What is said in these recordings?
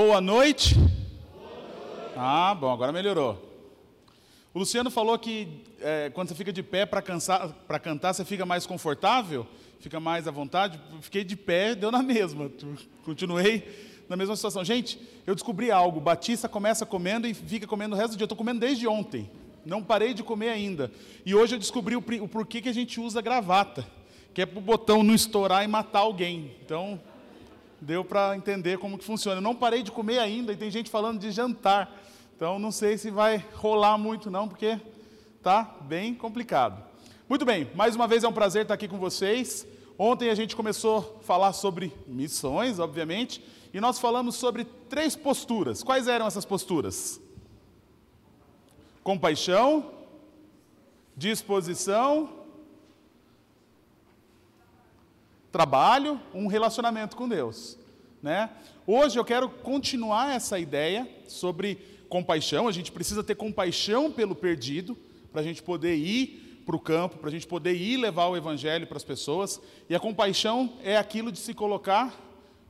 Boa noite. Ah, bom, agora melhorou. O Luciano falou que é, quando você fica de pé para cantar, você fica mais confortável, fica mais à vontade. Fiquei de pé, deu na mesma. Continuei na mesma situação. Gente, eu descobri algo. Batista começa comendo e fica comendo o resto do dia. Eu estou comendo desde ontem. Não parei de comer ainda. E hoje eu descobri o, o porquê que a gente usa gravata, que é para o botão não estourar e matar alguém. Então, deu para entender como que funciona. Eu não parei de comer ainda e tem gente falando de jantar. Então não sei se vai rolar muito não, porque tá bem complicado. Muito bem, mais uma vez é um prazer estar aqui com vocês. Ontem a gente começou a falar sobre missões, obviamente, e nós falamos sobre três posturas. Quais eram essas posturas? Compaixão, disposição, trabalho, um relacionamento com Deus. Né? Hoje eu quero continuar essa ideia sobre compaixão. A gente precisa ter compaixão pelo perdido para a gente poder ir para o campo, para a gente poder ir levar o evangelho para as pessoas. E a compaixão é aquilo de se colocar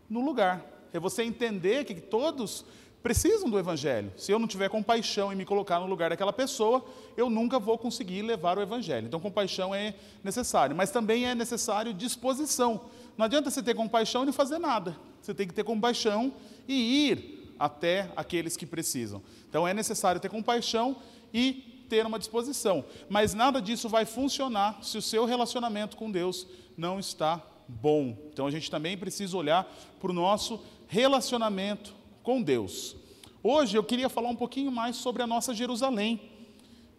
no lugar. É você entender que todos precisam do Evangelho. Se eu não tiver compaixão e me colocar no lugar daquela pessoa, eu nunca vou conseguir levar o Evangelho. Então, compaixão é necessário, mas também é necessário disposição. Não adianta você ter compaixão e não fazer nada. Você tem que ter compaixão e ir até aqueles que precisam. Então, é necessário ter compaixão e ter uma disposição. Mas nada disso vai funcionar se o seu relacionamento com Deus não está bom. Então, a gente também precisa olhar para o nosso relacionamento com Deus. Hoje eu queria falar um pouquinho mais sobre a nossa Jerusalém.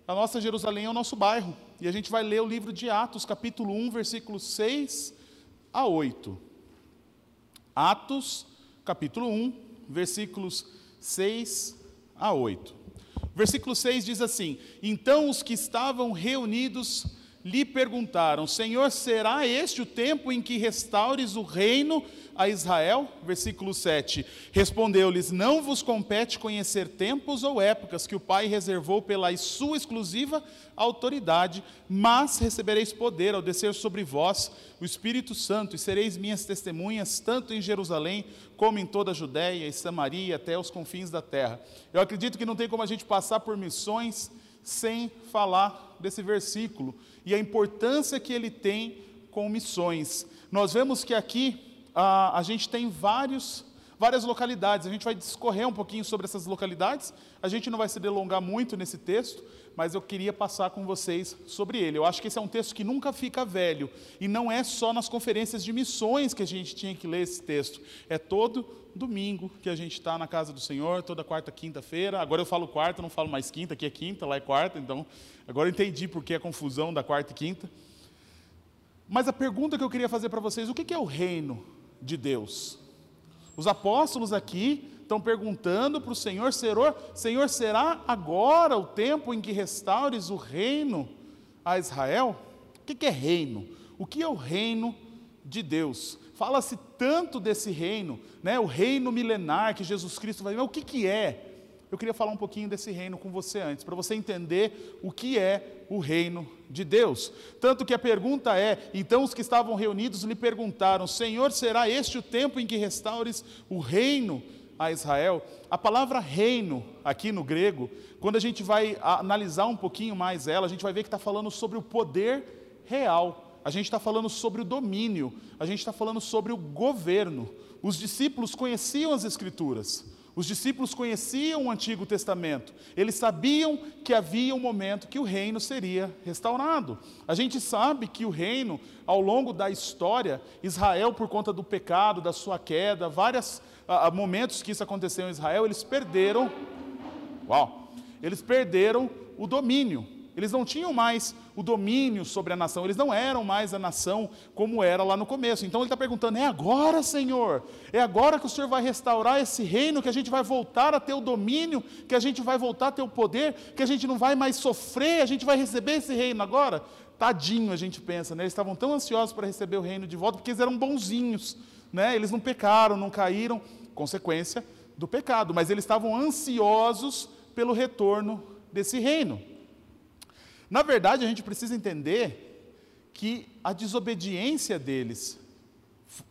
A nossa Jerusalém é o nosso bairro. E a gente vai ler o livro de Atos, capítulo 1, versículos 6 a 8. Atos, capítulo 1, versículos 6 a 8. Versículo 6 diz assim: Então os que estavam reunidos lhe perguntaram: Senhor, será este o tempo em que restaures o reino a Israel? Versículo 7. Respondeu-lhes: Não vos compete conhecer tempos ou épocas que o Pai reservou pela sua exclusiva autoridade, mas recebereis poder ao descer sobre vós o Espírito Santo, e sereis minhas testemunhas, tanto em Jerusalém, como em toda a Judéia e Samaria, até os confins da terra. Eu acredito que não tem como a gente passar por missões sem falar desse versículo e a importância que ele tem com missões. Nós vemos que aqui a, a gente tem vários, várias localidades. A gente vai discorrer um pouquinho sobre essas localidades. A gente não vai se delongar muito nesse texto, mas eu queria passar com vocês sobre ele. Eu acho que esse é um texto que nunca fica velho. E não é só nas conferências de missões que a gente tinha que ler esse texto. É todo domingo que a gente está na casa do Senhor, toda quarta, quinta-feira. Agora eu falo quarta, não falo mais quinta, aqui é quinta, lá é quarta. Então, agora eu entendi por que a confusão da quarta e quinta. Mas a pergunta que eu queria fazer para vocês: o que é o reino? De Deus. Os apóstolos aqui estão perguntando para o Senhor, Senhor, Senhor, será agora o tempo em que restaures o reino a Israel? O que é reino? O que é o reino de Deus? Fala-se tanto desse reino, né? o reino milenar que Jesus Cristo vai. Mas o que, que é? Eu queria falar um pouquinho desse reino com você antes, para você entender o que é o reino de Deus. Tanto que a pergunta é: então os que estavam reunidos lhe perguntaram, Senhor, será este o tempo em que restaures o reino a Israel? A palavra reino, aqui no grego, quando a gente vai analisar um pouquinho mais ela, a gente vai ver que está falando sobre o poder real. A gente está falando sobre o domínio, a gente está falando sobre o governo. Os discípulos conheciam as Escrituras, os discípulos conheciam o Antigo Testamento, eles sabiam que havia um momento que o reino seria restaurado. A gente sabe que o reino, ao longo da história, Israel, por conta do pecado, da sua queda, vários momentos que isso aconteceu em Israel, eles perderam, uau, eles perderam o domínio. Eles não tinham mais o domínio sobre a nação, eles não eram mais a nação como era lá no começo. Então ele está perguntando: é agora, Senhor? É agora que o Senhor vai restaurar esse reino, que a gente vai voltar a ter o domínio, que a gente vai voltar a ter o poder, que a gente não vai mais sofrer, a gente vai receber esse reino agora? Tadinho, a gente pensa, né? Eles estavam tão ansiosos para receber o reino de volta, porque eles eram bonzinhos, né? Eles não pecaram, não caíram, consequência do pecado, mas eles estavam ansiosos pelo retorno desse reino. Na verdade, a gente precisa entender que a desobediência deles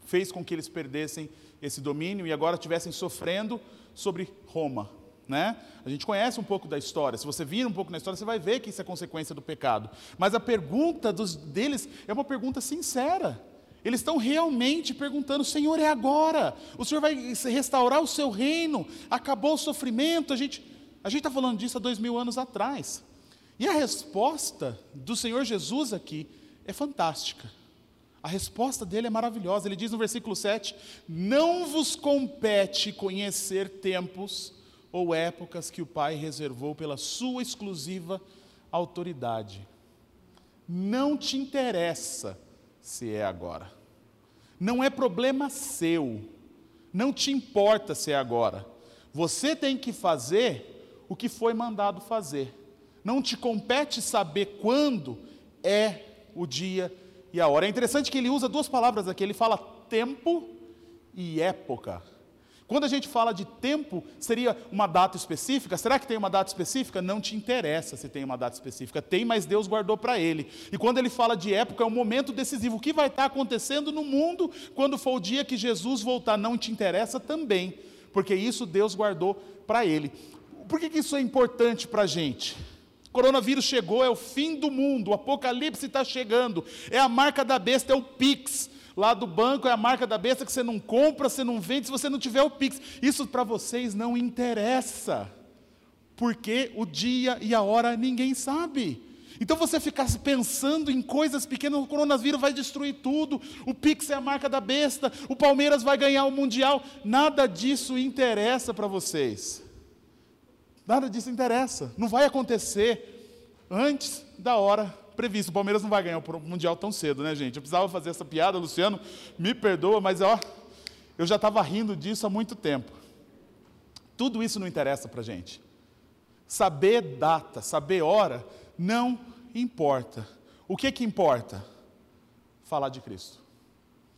fez com que eles perdessem esse domínio e agora estivessem sofrendo sobre Roma. Né? A gente conhece um pouco da história. Se você vir um pouco na história, você vai ver que isso é consequência do pecado. Mas a pergunta dos, deles é uma pergunta sincera. Eles estão realmente perguntando: Senhor, é agora? O Senhor vai restaurar o seu reino? Acabou o sofrimento? A gente a está falando disso há dois mil anos atrás. E a resposta do Senhor Jesus aqui é fantástica. A resposta dele é maravilhosa. Ele diz no versículo 7: Não vos compete conhecer tempos ou épocas que o Pai reservou pela sua exclusiva autoridade. Não te interessa se é agora. Não é problema seu. Não te importa se é agora. Você tem que fazer o que foi mandado fazer. Não te compete saber quando é o dia e a hora. É interessante que ele usa duas palavras aqui. Ele fala tempo e época. Quando a gente fala de tempo, seria uma data específica? Será que tem uma data específica? Não te interessa se tem uma data específica. Tem, mas Deus guardou para ele. E quando ele fala de época, é um momento decisivo. O que vai estar acontecendo no mundo quando for o dia que Jesus voltar? Não te interessa também, porque isso Deus guardou para ele. Por que, que isso é importante para a gente? Coronavírus chegou, é o fim do mundo, o apocalipse está chegando, é a marca da besta, é o Pix lá do banco é a marca da besta que você não compra, você não vende se você não tiver o Pix. Isso para vocês não interessa, porque o dia e a hora ninguém sabe. Então você ficar pensando em coisas pequenas, o coronavírus vai destruir tudo, o Pix é a marca da besta, o Palmeiras vai ganhar o Mundial, nada disso interessa para vocês. Nada disso interessa, não vai acontecer antes da hora previsto. O Palmeiras não vai ganhar o Mundial tão cedo, né, gente? Eu precisava fazer essa piada, Luciano, me perdoa, mas ó, eu já estava rindo disso há muito tempo. Tudo isso não interessa para gente. Saber data, saber hora, não importa. O que que importa? Falar de Cristo.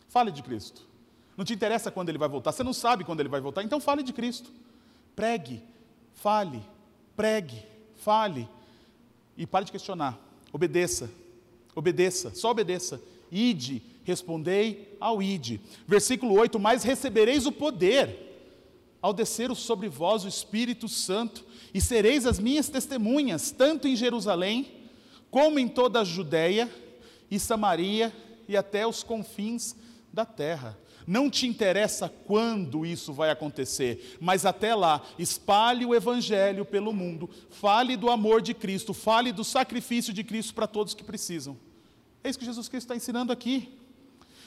Fale de Cristo. Não te interessa quando ele vai voltar, você não sabe quando ele vai voltar, então fale de Cristo. Pregue, fale, pregue, fale. E pare de questionar. Obedeça, obedeça, só obedeça. Ide, respondei ao ide. Versículo 8: Mas recebereis o poder ao descer sobre vós o Espírito Santo, e sereis as minhas testemunhas, tanto em Jerusalém, como em toda a Judéia e Samaria e até os confins da terra. Não te interessa quando isso vai acontecer, mas até lá, espalhe o Evangelho pelo mundo, fale do amor de Cristo, fale do sacrifício de Cristo para todos que precisam. É isso que Jesus Cristo está ensinando aqui.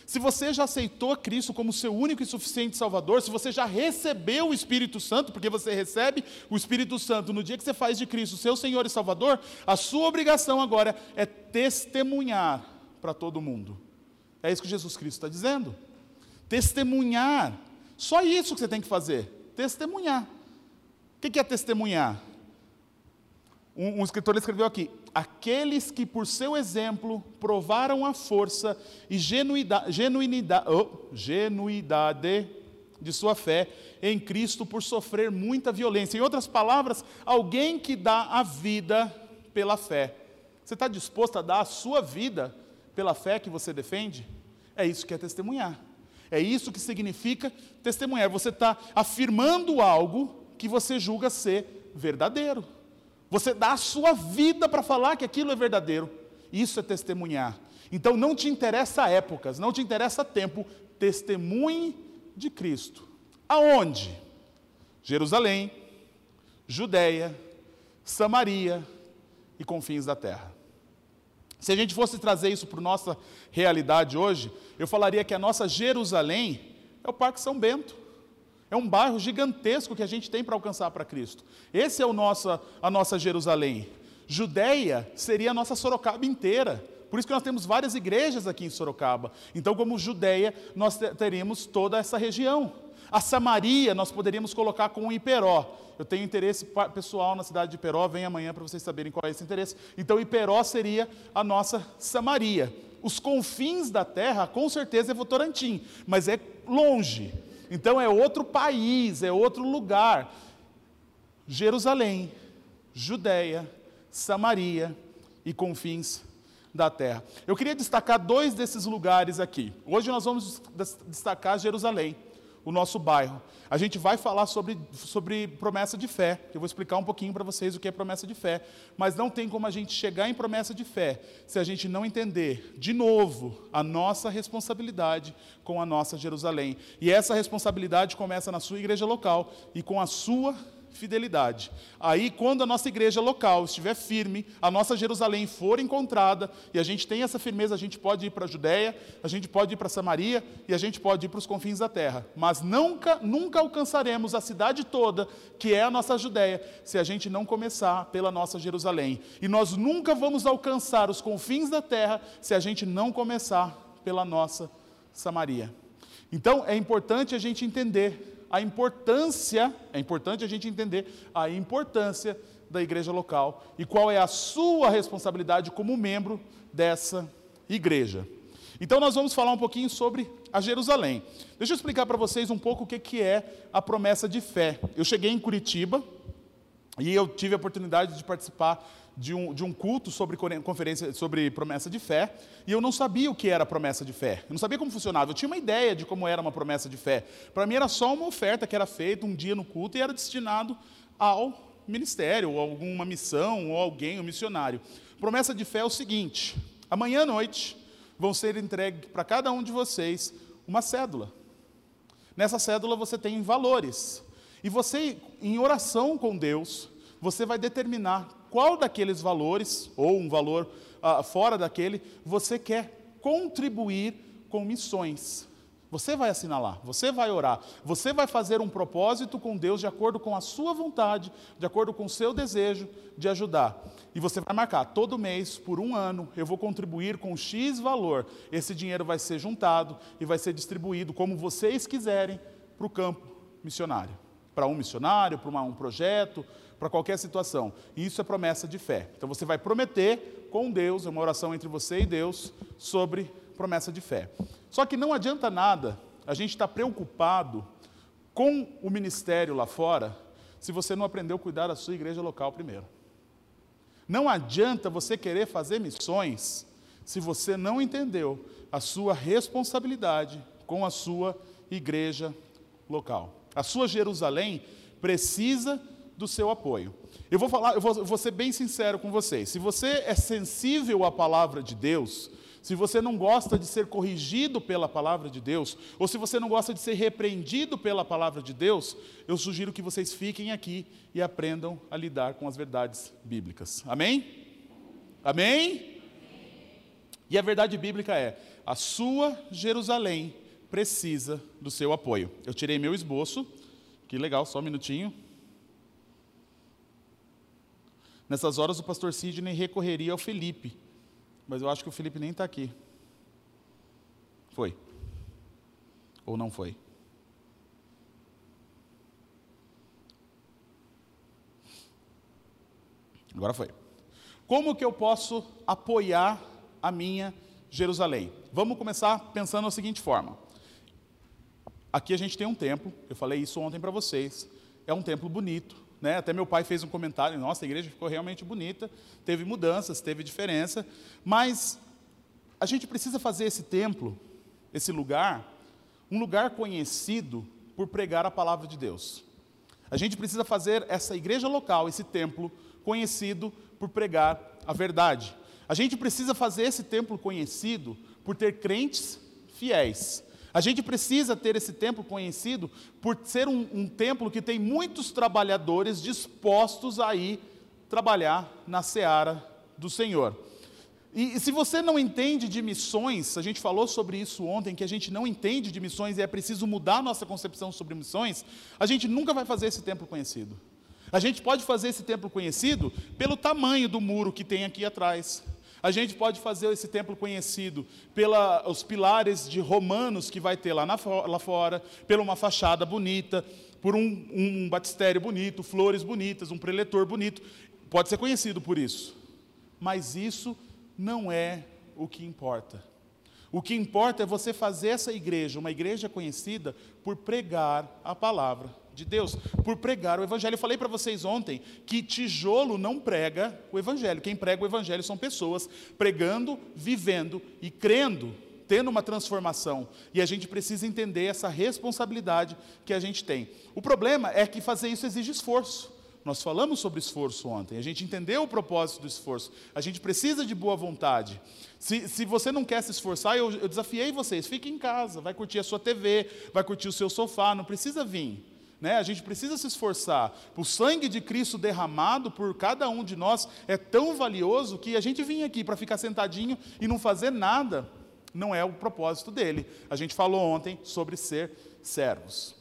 Se você já aceitou Cristo como seu único e suficiente Salvador, se você já recebeu o Espírito Santo, porque você recebe o Espírito Santo no dia que você faz de Cristo seu Senhor e Salvador, a sua obrigação agora é testemunhar para todo mundo. É isso que Jesus Cristo está dizendo testemunhar. Só isso que você tem que fazer: testemunhar. O que é testemunhar? Um, um, escritor escreveu aqui: aqueles que por seu exemplo provaram a força e genuidade, genuinidade, oh, genuidade de sua fé em Cristo por sofrer muita violência. Em outras palavras, alguém que dá a vida pela fé. Você está disposto a dar a sua vida pela fé que você defende? É isso que é testemunhar. É isso que significa testemunhar. Você está afirmando algo que você julga ser verdadeiro. Você dá a sua vida para falar que aquilo é verdadeiro. Isso é testemunhar. Então não te interessa épocas, não te interessa tempo, testemunhe de Cristo. Aonde? Jerusalém, Judéia, Samaria e confins da terra. Se a gente fosse trazer isso para a nossa realidade hoje, eu falaria que a nossa Jerusalém é o Parque São Bento. É um bairro gigantesco que a gente tem para alcançar para Cristo. Esse é o nosso, a nossa Jerusalém. Judéia seria a nossa Sorocaba inteira. Por isso que nós temos várias igrejas aqui em Sorocaba. Então, como Judéia, nós teríamos toda essa região. A Samaria nós poderíamos colocar com Iperó. Eu tenho interesse pessoal na cidade de Iperó, vem amanhã para vocês saberem qual é esse interesse. Então, Iperó seria a nossa Samaria. Os confins da terra, com certeza, é Votorantim, mas é longe. Então, é outro país, é outro lugar. Jerusalém, Judéia, Samaria e confins da terra. Eu queria destacar dois desses lugares aqui. Hoje nós vamos destacar Jerusalém o nosso bairro. A gente vai falar sobre, sobre promessa de fé. Eu vou explicar um pouquinho para vocês o que é promessa de fé. Mas não tem como a gente chegar em promessa de fé se a gente não entender, de novo, a nossa responsabilidade com a nossa Jerusalém. E essa responsabilidade começa na sua igreja local e com a sua fidelidade. Aí, quando a nossa igreja local estiver firme, a nossa Jerusalém for encontrada, e a gente tem essa firmeza, a gente pode ir para a Judéia, a gente pode ir para Samaria e a gente pode ir para os confins da terra. Mas nunca, nunca alcançaremos a cidade toda, que é a nossa Judéia, se a gente não começar pela nossa Jerusalém. E nós nunca vamos alcançar os confins da terra se a gente não começar pela nossa Samaria. Então, é importante a gente entender a importância, é importante a gente entender a importância da igreja local e qual é a sua responsabilidade como membro dessa igreja. Então nós vamos falar um pouquinho sobre a Jerusalém. Deixa eu explicar para vocês um pouco o que é a promessa de fé. Eu cheguei em Curitiba e eu tive a oportunidade de participar de um, de um culto sobre conferência sobre promessa de fé, e eu não sabia o que era promessa de fé. Eu não sabia como funcionava. Eu tinha uma ideia de como era uma promessa de fé. Para mim era só uma oferta que era feita um dia no culto e era destinado ao ministério, ou alguma missão, ou alguém, um missionário. Promessa de fé é o seguinte: amanhã à noite vão ser entregue para cada um de vocês uma cédula. Nessa cédula você tem valores. E você, em oração com Deus, você vai determinar qual daqueles valores, ou um valor uh, fora daquele, você quer contribuir com missões. Você vai assinalar, você vai orar, você vai fazer um propósito com Deus de acordo com a sua vontade, de acordo com o seu desejo de ajudar. E você vai marcar, todo mês, por um ano, eu vou contribuir com X valor. Esse dinheiro vai ser juntado e vai ser distribuído como vocês quiserem para o campo missionário. Para um missionário, para um projeto, para qualquer situação. E isso é promessa de fé. Então você vai prometer com Deus, é uma oração entre você e Deus, sobre promessa de fé. Só que não adianta nada a gente estar tá preocupado com o ministério lá fora se você não aprendeu a cuidar da sua igreja local primeiro. Não adianta você querer fazer missões se você não entendeu a sua responsabilidade com a sua igreja local. A sua Jerusalém precisa do seu apoio. Eu vou falar, eu vou, eu vou ser bem sincero com vocês. Se você é sensível à palavra de Deus, se você não gosta de ser corrigido pela palavra de Deus, ou se você não gosta de ser repreendido pela palavra de Deus, eu sugiro que vocês fiquem aqui e aprendam a lidar com as verdades bíblicas. Amém? Amém? E a verdade bíblica é: a sua Jerusalém precisa do seu apoio. Eu tirei meu esboço, que legal, só um minutinho. Nessas horas o pastor Sidney recorreria ao Felipe, mas eu acho que o Felipe nem está aqui. Foi. Ou não foi? Agora foi. Como que eu posso apoiar a minha Jerusalém? Vamos começar pensando da seguinte forma. Aqui a gente tem um templo, eu falei isso ontem para vocês. É um templo bonito, né? Até meu pai fez um comentário, nossa, a igreja ficou realmente bonita, teve mudanças, teve diferença, mas a gente precisa fazer esse templo, esse lugar, um lugar conhecido por pregar a palavra de Deus. A gente precisa fazer essa igreja local, esse templo, conhecido por pregar a verdade. A gente precisa fazer esse templo conhecido por ter crentes fiéis. A gente precisa ter esse templo conhecido por ser um, um templo que tem muitos trabalhadores dispostos a ir trabalhar na seara do Senhor. E, e se você não entende de missões, a gente falou sobre isso ontem, que a gente não entende de missões e é preciso mudar nossa concepção sobre missões, a gente nunca vai fazer esse templo conhecido. A gente pode fazer esse templo conhecido pelo tamanho do muro que tem aqui atrás, a gente pode fazer esse templo conhecido pelos pilares de romanos que vai ter lá, na, lá fora, pela uma fachada bonita, por um, um batistério bonito, flores bonitas, um preletor bonito. Pode ser conhecido por isso. Mas isso não é o que importa. O que importa é você fazer essa igreja, uma igreja conhecida, por pregar a palavra de Deus, por pregar o Evangelho. Eu falei para vocês ontem que tijolo não prega o Evangelho. Quem prega o Evangelho são pessoas pregando, vivendo e crendo tendo uma transformação. E a gente precisa entender essa responsabilidade que a gente tem. O problema é que fazer isso exige esforço. Nós falamos sobre esforço ontem, a gente entendeu o propósito do esforço, a gente precisa de boa vontade. Se, se você não quer se esforçar, eu, eu desafiei vocês, fique em casa, vai curtir a sua TV, vai curtir o seu sofá, não precisa vir. Né? A gente precisa se esforçar. O sangue de Cristo derramado por cada um de nós é tão valioso que a gente vir aqui para ficar sentadinho e não fazer nada não é o propósito dele. A gente falou ontem sobre ser servos.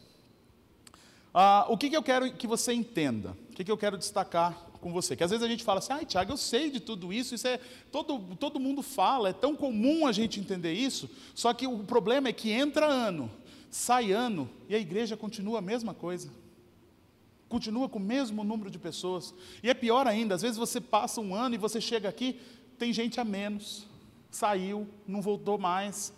Ah, o que, que eu quero que você entenda? O que, que eu quero destacar com você? Que às vezes a gente fala assim, ai Tiago, eu sei de tudo isso, isso é todo, todo mundo fala, é tão comum a gente entender isso, só que o problema é que entra ano, sai ano, e a igreja continua a mesma coisa. Continua com o mesmo número de pessoas. E é pior ainda, às vezes você passa um ano e você chega aqui, tem gente a menos, saiu, não voltou mais.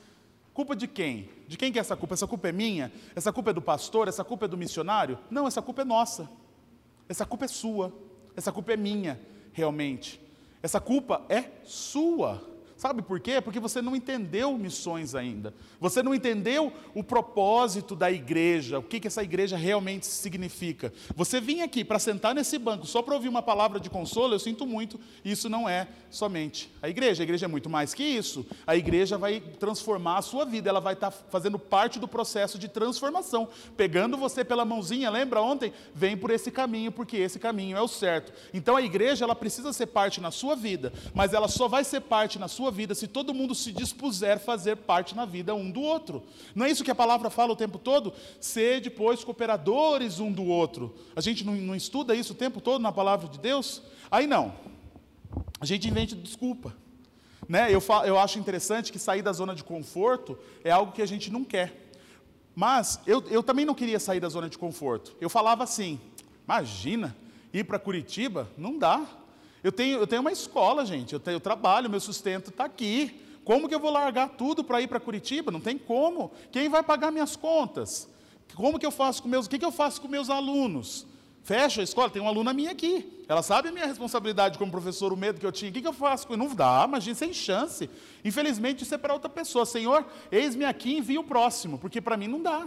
Culpa de quem? De quem que é essa culpa? Essa culpa é minha? Essa culpa é do pastor? Essa culpa é do missionário? Não, essa culpa é nossa. Essa culpa é sua. Essa culpa é minha, realmente. Essa culpa é sua. Sabe por quê? Porque você não entendeu missões ainda. Você não entendeu o propósito da igreja, o que, que essa igreja realmente significa. Você vinha aqui para sentar nesse banco só para ouvir uma palavra de consolo, eu sinto muito, isso não é somente a igreja. A igreja é muito mais que isso. A igreja vai transformar a sua vida, ela vai estar tá fazendo parte do processo de transformação. Pegando você pela mãozinha, lembra ontem? Vem por esse caminho, porque esse caminho é o certo. Então a igreja, ela precisa ser parte na sua vida, mas ela só vai ser parte na sua vida se todo mundo se dispuser a fazer parte na vida um do outro. Não é isso que a palavra fala o tempo todo? Ser depois cooperadores um do outro. A gente não, não estuda isso o tempo todo na palavra de Deus? Aí não. A gente inventa desculpa. Né? Eu, eu acho interessante que sair da zona de conforto é algo que a gente não quer. Mas eu, eu também não queria sair da zona de conforto. Eu falava assim: imagina, ir para Curitiba? Não dá. Eu tenho, eu tenho uma escola, gente, eu, tenho, eu trabalho, meu sustento está aqui. Como que eu vou largar tudo para ir para Curitiba? Não tem como. Quem vai pagar minhas contas? Como que eu faço com meus, o que, que eu faço com meus alunos? Fecho a escola, tem uma aluna minha aqui. Ela sabe a minha responsabilidade como professor, o medo que eu tinha. O que, que eu faço? Não dá, imagina, sem chance. Infelizmente, isso é para outra pessoa. Senhor, eis-me aqui e envia o próximo, porque para mim não dá.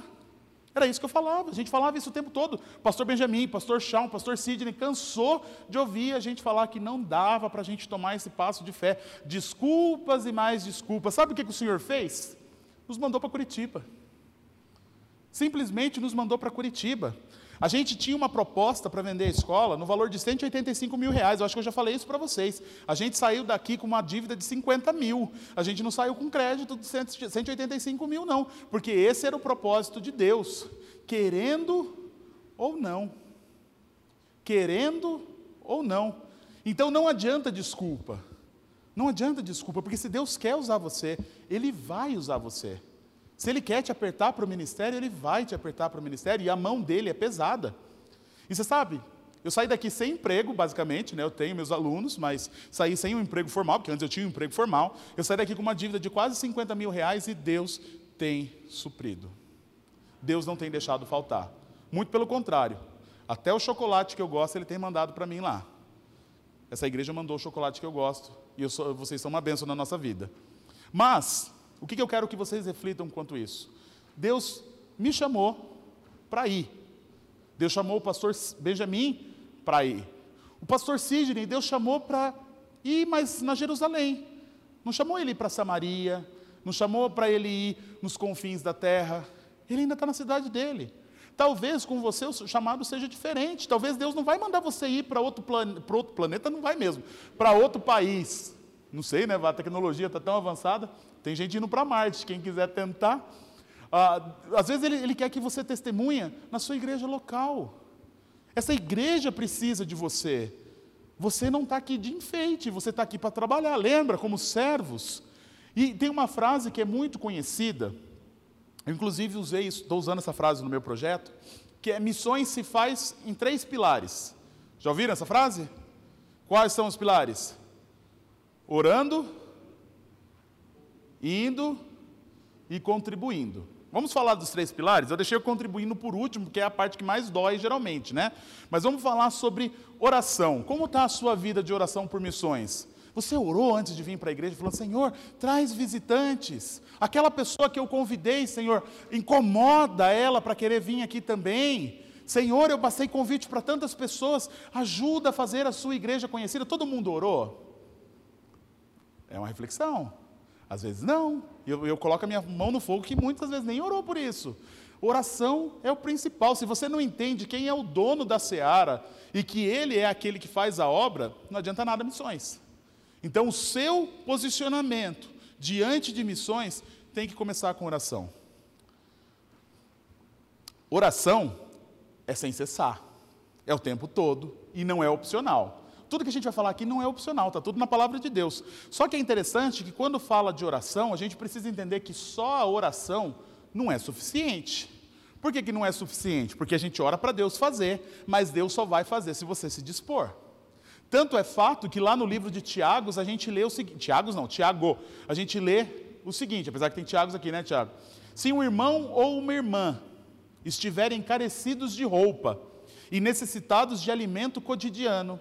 Era isso que eu falava, a gente falava isso o tempo todo. Pastor Benjamin, pastor Shawn, pastor Sidney, cansou de ouvir a gente falar que não dava para a gente tomar esse passo de fé. Desculpas e mais desculpas. Sabe o que, que o Senhor fez? Nos mandou para Curitiba. Simplesmente nos mandou para Curitiba. A gente tinha uma proposta para vender a escola no valor de 185 mil reais. Eu acho que eu já falei isso para vocês. A gente saiu daqui com uma dívida de 50 mil. A gente não saiu com crédito de 185 mil, não. Porque esse era o propósito de Deus. Querendo ou não. Querendo ou não. Então não adianta desculpa. Não adianta desculpa, porque se Deus quer usar você, Ele vai usar você. Se ele quer te apertar para o ministério, ele vai te apertar para o ministério, e a mão dele é pesada. E você sabe, eu saí daqui sem emprego, basicamente, né? eu tenho meus alunos, mas saí sem um emprego formal, porque antes eu tinha um emprego formal. Eu saí daqui com uma dívida de quase 50 mil reais e Deus tem suprido. Deus não tem deixado faltar. Muito pelo contrário, até o chocolate que eu gosto, ele tem mandado para mim lá. Essa igreja mandou o chocolate que eu gosto, e eu sou, vocês são uma bênção na nossa vida. Mas, o que, eu quero que vocês reflitam quanto isso? Deus me chamou para ir. Deus chamou o pastor Benjamin para ir. O pastor Sidney, Deus chamou para ir, mas na Jerusalém. Não chamou ele para Samaria, não chamou para ele ir nos confins da terra. Ele ainda está na cidade dele. Talvez com você o chamado seja diferente. Talvez Deus não vai mandar você ir para outro, plan... outro planeta, não vai mesmo. Para outro país. Não sei, né? A tecnologia está tão avançada. Tem gente indo para Marte, quem quiser tentar. Ah, às vezes ele, ele quer que você testemunha na sua igreja local. Essa igreja precisa de você. Você não está aqui de enfeite, você está aqui para trabalhar. Lembra, como servos. E tem uma frase que é muito conhecida. Eu, inclusive, usei estou usando essa frase no meu projeto, que é missões se faz em três pilares. Já ouviram essa frase? Quais são os pilares? Orando, indo e contribuindo. Vamos falar dos três pilares? Eu deixei o contribuindo por último, que é a parte que mais dói geralmente, né? Mas vamos falar sobre oração. Como está a sua vida de oração por missões? Você orou antes de vir para a igreja, falando: Senhor, traz visitantes. Aquela pessoa que eu convidei, Senhor, incomoda ela para querer vir aqui também. Senhor, eu passei convite para tantas pessoas, ajuda a fazer a sua igreja conhecida. Todo mundo orou? É uma reflexão. Às vezes não. Eu, eu coloco a minha mão no fogo que muitas vezes nem orou por isso. Oração é o principal. Se você não entende quem é o dono da seara e que ele é aquele que faz a obra, não adianta nada missões. Então, o seu posicionamento diante de missões tem que começar com oração. Oração é sem cessar, é o tempo todo e não é opcional. Tudo que a gente vai falar aqui não é opcional, está tudo na palavra de Deus. Só que é interessante que quando fala de oração, a gente precisa entender que só a oração não é suficiente. Por que, que não é suficiente? Porque a gente ora para Deus fazer, mas Deus só vai fazer se você se dispor. Tanto é fato que lá no livro de Tiagos a gente lê o seguinte: Tiagos não, Tiago, a gente lê o seguinte, apesar que tem Tiagos aqui, né, Tiago? Se um irmão ou uma irmã estiverem carecidos de roupa e necessitados de alimento cotidiano,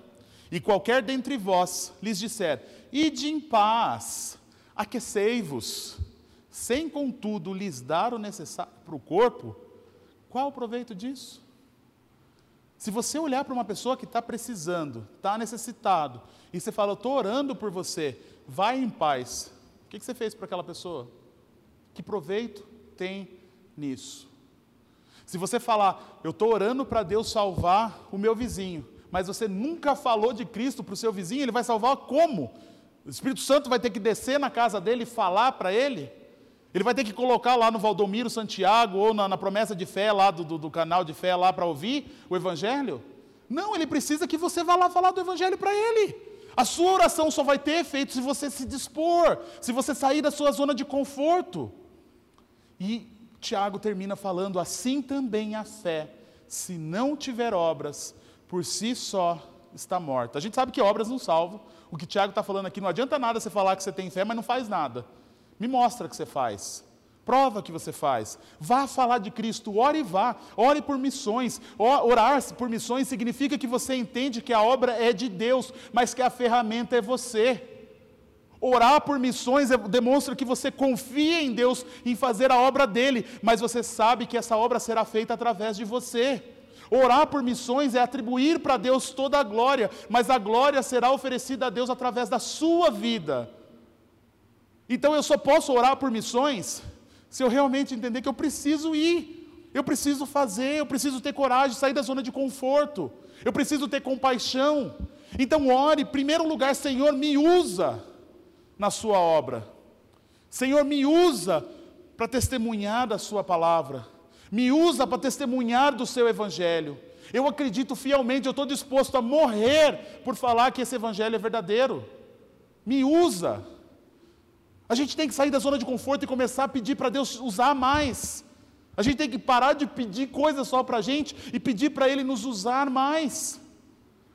e qualquer dentre vós lhes disser: Ide em paz, aquecei-vos, sem contudo lhes dar o necessário para o corpo, qual o proveito disso? Se você olhar para uma pessoa que está precisando, está necessitado, e você fala, estou orando por você, vai em paz. O que, que você fez para aquela pessoa? Que proveito tem nisso? Se você falar, eu estou orando para Deus salvar o meu vizinho, mas você nunca falou de Cristo para o seu vizinho, ele vai salvar como? O Espírito Santo vai ter que descer na casa dele e falar para ele? Ele vai ter que colocar lá no Valdomiro Santiago ou na, na promessa de fé lá do, do, do canal de fé lá para ouvir o Evangelho? Não, ele precisa que você vá lá falar do Evangelho para ele. A sua oração só vai ter efeito se você se dispor, se você sair da sua zona de conforto. E Tiago termina falando: assim também a fé, se não tiver obras, por si só está morta. A gente sabe que obras não salvam. O que Tiago está falando aqui não adianta nada você falar que você tem fé, mas não faz nada. Me mostra que você faz. Prova que você faz. Vá falar de Cristo, ore e vá. Ore por missões. Orar por missões significa que você entende que a obra é de Deus, mas que a ferramenta é você. Orar por missões é, demonstra que você confia em Deus em fazer a obra dele, mas você sabe que essa obra será feita através de você. Orar por missões é atribuir para Deus toda a glória, mas a glória será oferecida a Deus através da sua vida. Então eu só posso orar por missões se eu realmente entender que eu preciso ir, eu preciso fazer, eu preciso ter coragem, sair da zona de conforto, eu preciso ter compaixão. Então ore, em primeiro lugar, Senhor, me usa na sua obra. Senhor, me usa para testemunhar da sua palavra. Me usa para testemunhar do seu evangelho. Eu acredito fielmente, eu estou disposto a morrer por falar que esse evangelho é verdadeiro. Me usa. A gente tem que sair da zona de conforto e começar a pedir para Deus usar mais. A gente tem que parar de pedir coisas só para a gente e pedir para Ele nos usar mais.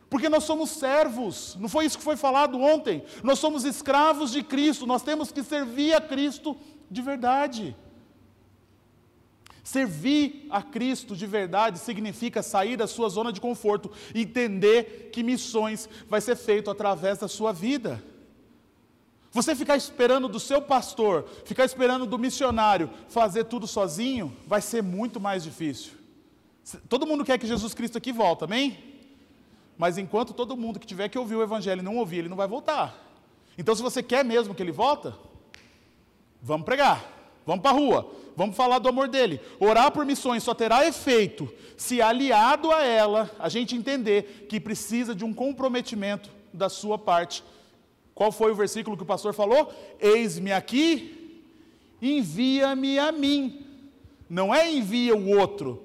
Porque nós somos servos, não foi isso que foi falado ontem. Nós somos escravos de Cristo, nós temos que servir a Cristo de verdade. Servir a Cristo de verdade significa sair da sua zona de conforto, entender que missões vai ser feito através da sua vida. Você ficar esperando do seu pastor, ficar esperando do missionário fazer tudo sozinho, vai ser muito mais difícil. Todo mundo quer que Jesus Cristo aqui volte, amém? Mas enquanto todo mundo que tiver que ouvir o evangelho não ouvir, ele não vai voltar. Então, se você quer mesmo que ele volta, vamos pregar, vamos para a rua, vamos falar do amor dele. Orar por missões só terá efeito se aliado a ela, a gente entender que precisa de um comprometimento da sua parte qual foi o versículo que o pastor falou? Eis-me aqui, envia-me a mim. Não é envia o outro.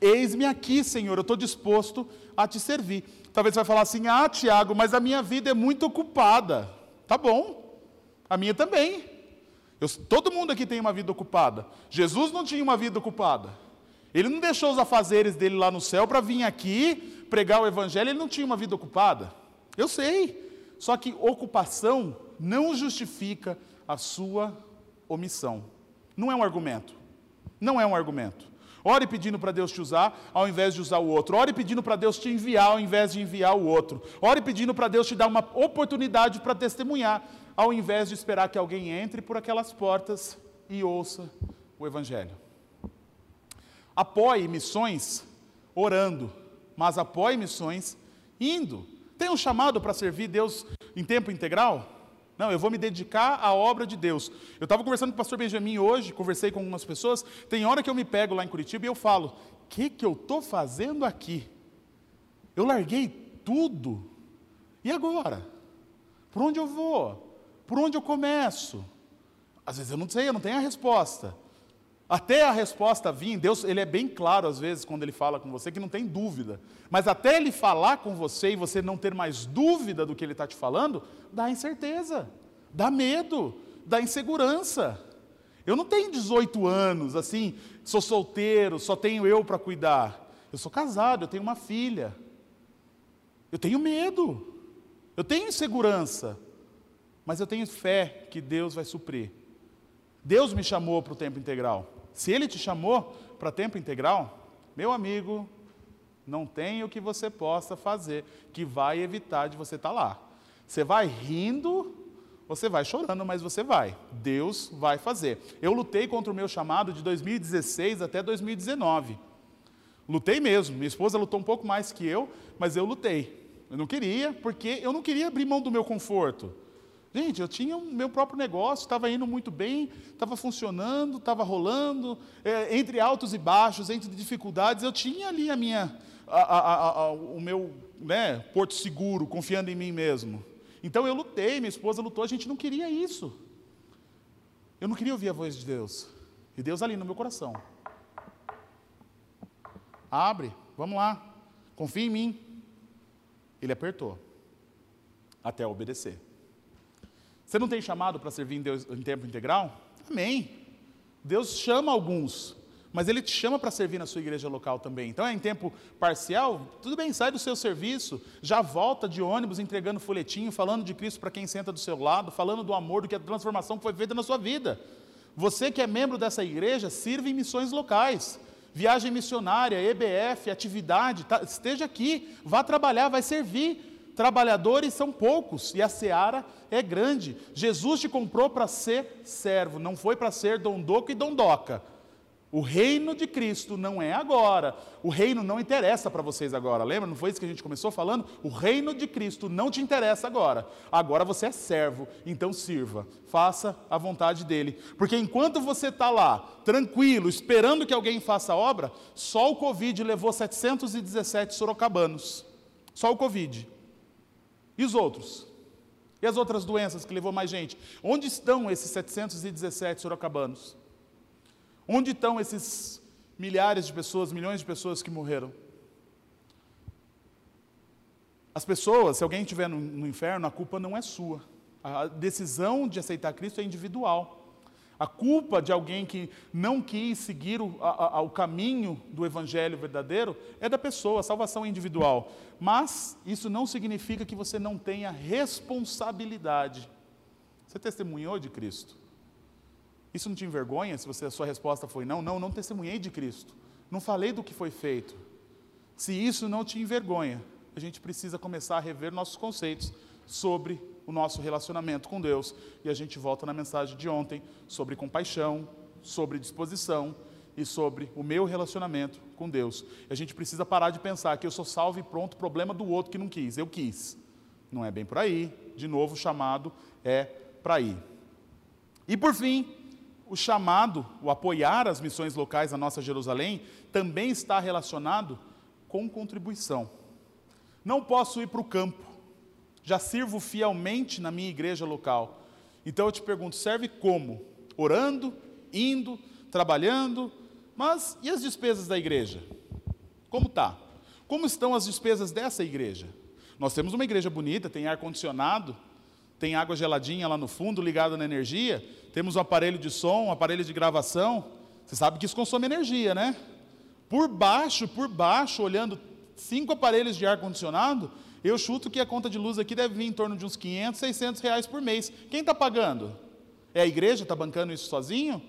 Eis-me aqui, Senhor, eu estou disposto a te servir. Talvez você vai falar assim: ah, Tiago, mas a minha vida é muito ocupada. Tá bom, a minha também. Eu, todo mundo aqui tem uma vida ocupada. Jesus não tinha uma vida ocupada. Ele não deixou os afazeres dele lá no céu para vir aqui pregar o evangelho, ele não tinha uma vida ocupada. Eu sei. Só que ocupação não justifica a sua omissão. Não é um argumento. Não é um argumento. Ore pedindo para Deus te usar, ao invés de usar o outro. Ore pedindo para Deus te enviar, ao invés de enviar o outro. Ore pedindo para Deus te dar uma oportunidade para testemunhar, ao invés de esperar que alguém entre por aquelas portas e ouça o Evangelho. Apoie missões orando, mas apoie missões indo. Tem um chamado para servir Deus em tempo integral? Não, eu vou me dedicar à obra de Deus. Eu estava conversando com o pastor Benjamin hoje, conversei com algumas pessoas. Tem hora que eu me pego lá em Curitiba e eu falo: o que, que eu estou fazendo aqui? Eu larguei tudo. E agora? Por onde eu vou? Por onde eu começo? Às vezes eu não sei, eu não tenho a resposta. Até a resposta vir, Deus, ele é bem claro às vezes quando ele fala com você que não tem dúvida. Mas até ele falar com você e você não ter mais dúvida do que ele está te falando, dá incerteza, dá medo, dá insegurança. Eu não tenho 18 anos, assim, sou solteiro, só tenho eu para cuidar. Eu sou casado, eu tenho uma filha. Eu tenho medo, eu tenho insegurança, mas eu tenho fé que Deus vai suprir. Deus me chamou para o tempo integral. Se ele te chamou para tempo integral, meu amigo, não tem o que você possa fazer que vai evitar de você estar tá lá. Você vai rindo, você vai chorando, mas você vai. Deus vai fazer. Eu lutei contra o meu chamado de 2016 até 2019. Lutei mesmo. Minha esposa lutou um pouco mais que eu, mas eu lutei. Eu não queria, porque eu não queria abrir mão do meu conforto. Gente, eu tinha o meu próprio negócio, estava indo muito bem, estava funcionando, estava rolando, é, entre altos e baixos, entre dificuldades, eu tinha ali a minha, a, a, o meu né, porto seguro, confiando em mim mesmo. Então eu lutei, minha esposa lutou, a gente não queria isso. Eu não queria ouvir a voz de Deus. E Deus ali no meu coração. Abre, vamos lá, confia em mim. Ele apertou, até obedecer. Você não tem chamado para servir em, Deus, em tempo integral? Amém. Deus chama alguns, mas Ele te chama para servir na sua igreja local também. Então é em tempo parcial, tudo bem, sai do seu serviço, já volta de ônibus entregando folhetinho, falando de Cristo para quem senta do seu lado, falando do amor, do que a transformação que foi feita na sua vida. Você que é membro dessa igreja, sirva em missões locais. Viagem missionária, EBF, atividade, tá, esteja aqui, vá trabalhar, vai servir trabalhadores são poucos e a seara é grande. Jesus te comprou para ser servo, não foi para ser dondoco e dondoca. O reino de Cristo não é agora. O reino não interessa para vocês agora. Lembra? Não foi isso que a gente começou falando? O reino de Cristo não te interessa agora. Agora você é servo, então sirva. Faça a vontade dele. Porque enquanto você está lá, tranquilo, esperando que alguém faça a obra, só o Covid levou 717 sorocabanos. Só o Covid. E os outros? E as outras doenças que levou mais gente? Onde estão esses 717 sorocabanos? Onde estão esses milhares de pessoas, milhões de pessoas que morreram? As pessoas, se alguém estiver no, no inferno, a culpa não é sua. A decisão de aceitar Cristo é individual. A culpa de alguém que não quis seguir o, a, a, o caminho do evangelho verdadeiro é da pessoa, a salvação é individual. Mas isso não significa que você não tenha responsabilidade. Você testemunhou de Cristo? Isso não te envergonha se você, a sua resposta foi não? Não, não testemunhei de Cristo. Não falei do que foi feito. Se isso não te envergonha, a gente precisa começar a rever nossos conceitos sobre o nosso relacionamento com Deus. E a gente volta na mensagem de ontem sobre compaixão, sobre disposição e sobre o meu relacionamento com Deus. A gente precisa parar de pensar que eu sou salvo e pronto, problema do outro que não quis, eu quis. Não é bem por aí. De novo, o chamado é para ir. E por fim, o chamado, o apoiar as missões locais na nossa Jerusalém, também está relacionado com contribuição. Não posso ir para o campo, já sirvo fielmente na minha igreja local. Então eu te pergunto, serve como? Orando, indo, trabalhando, mas e as despesas da igreja? Como tá? Como estão as despesas dessa igreja? Nós temos uma igreja bonita, tem ar condicionado, tem água geladinha lá no fundo, ligada na energia, temos um aparelho de som, um aparelho de gravação. Você sabe que isso consome energia, né? Por baixo, por baixo, olhando cinco aparelhos de ar condicionado, eu chuto que a conta de luz aqui deve vir em torno de uns 500, 600 reais por mês. Quem está pagando? É a igreja? Está bancando isso sozinho?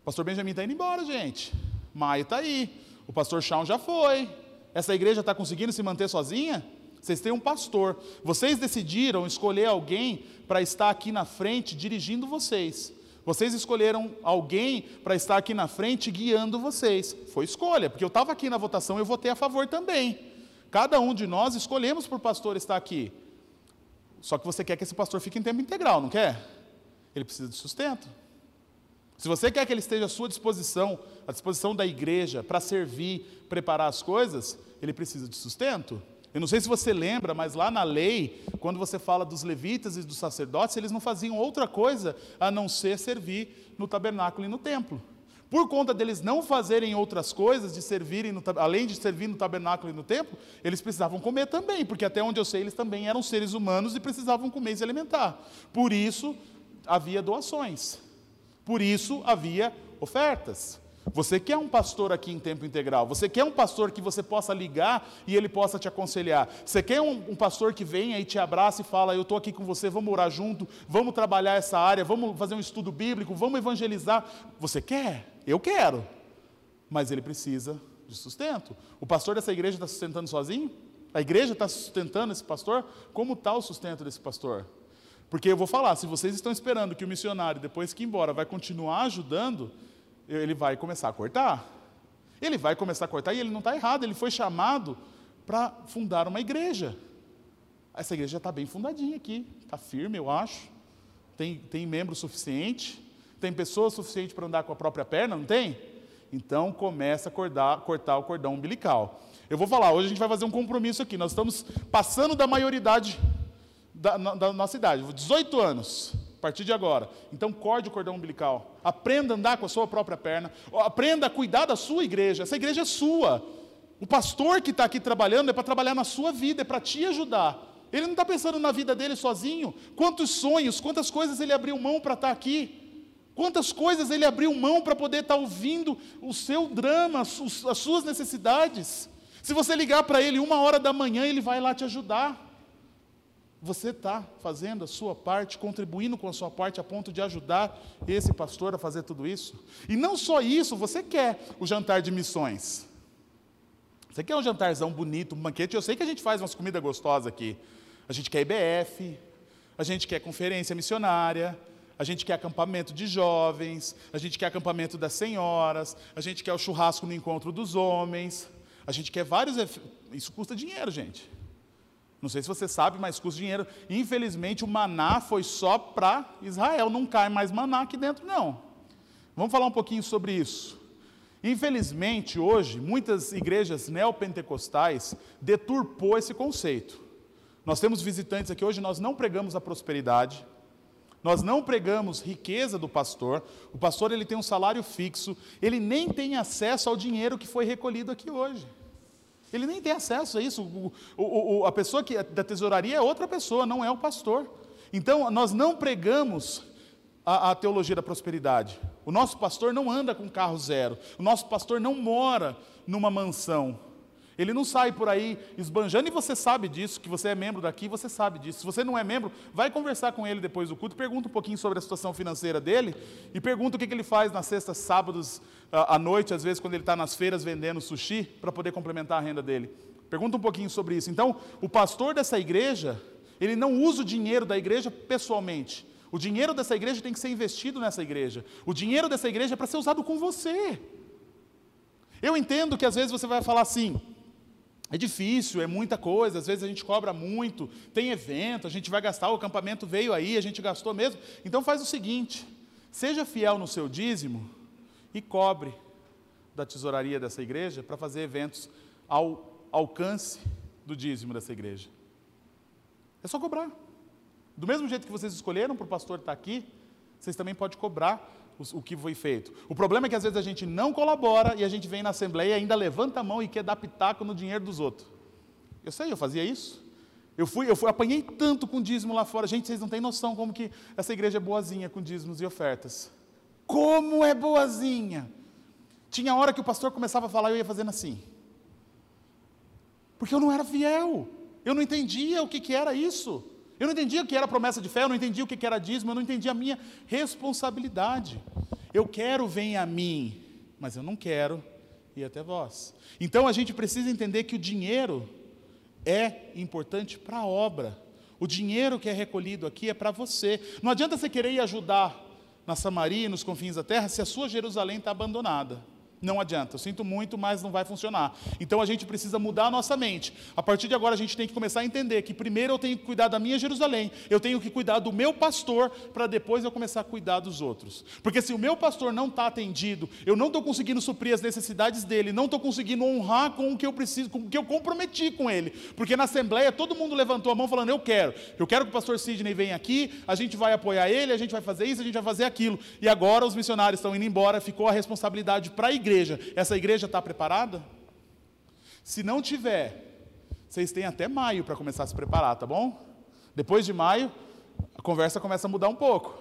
O pastor Benjamin está indo embora, gente. Maio está aí. O pastor Shawn já foi. Essa igreja está conseguindo se manter sozinha? Vocês têm um pastor. Vocês decidiram escolher alguém para estar aqui na frente dirigindo vocês. Vocês escolheram alguém para estar aqui na frente guiando vocês. Foi escolha, porque eu estava aqui na votação e eu votei a favor também. Cada um de nós escolhemos por pastor estar aqui. Só que você quer que esse pastor fique em tempo integral, não quer? Ele precisa de sustento. Se você quer que ele esteja à sua disposição, à disposição da igreja, para servir, preparar as coisas, ele precisa de sustento. Eu não sei se você lembra, mas lá na lei, quando você fala dos levitas e dos sacerdotes, eles não faziam outra coisa a não ser servir no tabernáculo e no templo. Por conta deles não fazerem outras coisas, de servirem no, além de servir no tabernáculo e no templo, eles precisavam comer também, porque até onde eu sei, eles também eram seres humanos e precisavam comer e se alimentar. Por isso havia doações. Por isso havia ofertas. Você quer um pastor aqui em tempo integral? Você quer um pastor que você possa ligar e ele possa te aconselhar? Você quer um, um pastor que venha e te abraça e fala: Eu estou aqui com você, vamos orar junto, vamos trabalhar essa área, vamos fazer um estudo bíblico, vamos evangelizar? Você quer? Eu quero. Mas ele precisa de sustento. O pastor dessa igreja está sustentando sozinho? A igreja está sustentando esse pastor? Como está o sustento desse pastor? Porque eu vou falar, se vocês estão esperando que o missionário, depois que ir embora, vai continuar ajudando, ele vai começar a cortar. Ele vai começar a cortar e ele não está errado, ele foi chamado para fundar uma igreja. Essa igreja está bem fundadinha aqui, está firme, eu acho. Tem, tem membro suficiente, tem pessoa suficiente para andar com a própria perna, não tem? Então começa a cortar, cortar o cordão umbilical. Eu vou falar, hoje a gente vai fazer um compromisso aqui. Nós estamos passando da maioridade da, da nossa idade, 18 anos, partir de agora. Então corte o cordão umbilical. Aprenda a andar com a sua própria perna. Aprenda a cuidar da sua igreja. Essa igreja é sua. O pastor que está aqui trabalhando é para trabalhar na sua vida, é para te ajudar. Ele não está pensando na vida dele sozinho. Quantos sonhos, quantas coisas ele abriu mão para estar tá aqui. Quantas coisas ele abriu mão para poder estar tá ouvindo o seu drama, as suas necessidades. Se você ligar para ele uma hora da manhã, ele vai lá te ajudar. Você está fazendo a sua parte, contribuindo com a sua parte a ponto de ajudar esse pastor a fazer tudo isso? E não só isso, você quer o jantar de missões. Você quer um jantarzão bonito, um banquete. Eu sei que a gente faz umas comidas gostosas aqui. A gente quer IBF, a gente quer conferência missionária, a gente quer acampamento de jovens, a gente quer acampamento das senhoras, a gente quer o churrasco no encontro dos homens, a gente quer vários. Isso custa dinheiro, gente. Não sei se você sabe, mas custa dinheiro. Infelizmente, o maná foi só para Israel. Não cai mais maná aqui dentro, não. Vamos falar um pouquinho sobre isso. Infelizmente, hoje, muitas igrejas neopentecostais deturpou esse conceito. Nós temos visitantes aqui hoje, nós não pregamos a prosperidade, nós não pregamos riqueza do pastor. O pastor ele tem um salário fixo, ele nem tem acesso ao dinheiro que foi recolhido aqui hoje. Ele nem tem acesso a isso. O, o, o, a pessoa que é da tesouraria é outra pessoa, não é o pastor. Então, nós não pregamos a, a, teologia da prosperidade. O nosso pastor não anda com carro zero. O nosso pastor não mora numa mansão. Ele não sai por aí esbanjando, e você sabe disso, que você é membro daqui, você sabe disso. Se você não é membro, vai conversar com ele depois do culto, pergunta um pouquinho sobre a situação financeira dele, e pergunta o que, que ele faz nas sextas, sábados, à noite, às vezes, quando ele está nas feiras vendendo sushi, para poder complementar a renda dele. Pergunta um pouquinho sobre isso. Então, o pastor dessa igreja, ele não usa o dinheiro da igreja pessoalmente. O dinheiro dessa igreja tem que ser investido nessa igreja. O dinheiro dessa igreja é para ser usado com você. Eu entendo que às vezes você vai falar assim, é difícil, é muita coisa, às vezes a gente cobra muito, tem evento, a gente vai gastar, o acampamento veio aí, a gente gastou mesmo. Então faz o seguinte: seja fiel no seu dízimo e cobre da tesouraria dessa igreja para fazer eventos ao alcance do dízimo dessa igreja. É só cobrar. Do mesmo jeito que vocês escolheram para o pastor estar aqui, vocês também podem cobrar o que foi feito. O problema é que às vezes a gente não colabora e a gente vem na assembleia e ainda levanta a mão e quer dar pitaco no dinheiro dos outros. Eu sei, eu fazia isso. Eu fui, eu fui, apanhei tanto com dízimo lá fora. Gente, vocês não têm noção como que essa igreja é boazinha com dízimos e ofertas. Como é boazinha! Tinha hora que o pastor começava a falar, eu ia fazendo assim. Porque eu não era fiel. Eu não entendia o que, que era isso. Eu não entendia o que era promessa de fé, eu não entendia o que era dízimo, eu não entendia a minha responsabilidade. Eu quero venha a mim, mas eu não quero ir até vós. Então a gente precisa entender que o dinheiro é importante para a obra. O dinheiro que é recolhido aqui é para você. Não adianta você querer ir ajudar na Samaria, nos confins da terra, se a sua Jerusalém está abandonada. Não adianta, eu sinto muito, mas não vai funcionar. Então a gente precisa mudar a nossa mente. A partir de agora a gente tem que começar a entender que primeiro eu tenho que cuidar da minha Jerusalém, eu tenho que cuidar do meu pastor, para depois eu começar a cuidar dos outros. Porque se o meu pastor não está atendido, eu não estou conseguindo suprir as necessidades dele, não estou conseguindo honrar com o que eu preciso, com o que eu comprometi com ele. Porque na Assembleia todo mundo levantou a mão falando: Eu quero, eu quero que o pastor Sidney venha aqui, a gente vai apoiar ele, a gente vai fazer isso, a gente vai fazer aquilo. E agora os missionários estão indo embora, ficou a responsabilidade para a igreja igreja. Essa igreja está preparada? Se não tiver, vocês têm até maio para começar a se preparar, tá bom? Depois de maio, a conversa começa a mudar um pouco.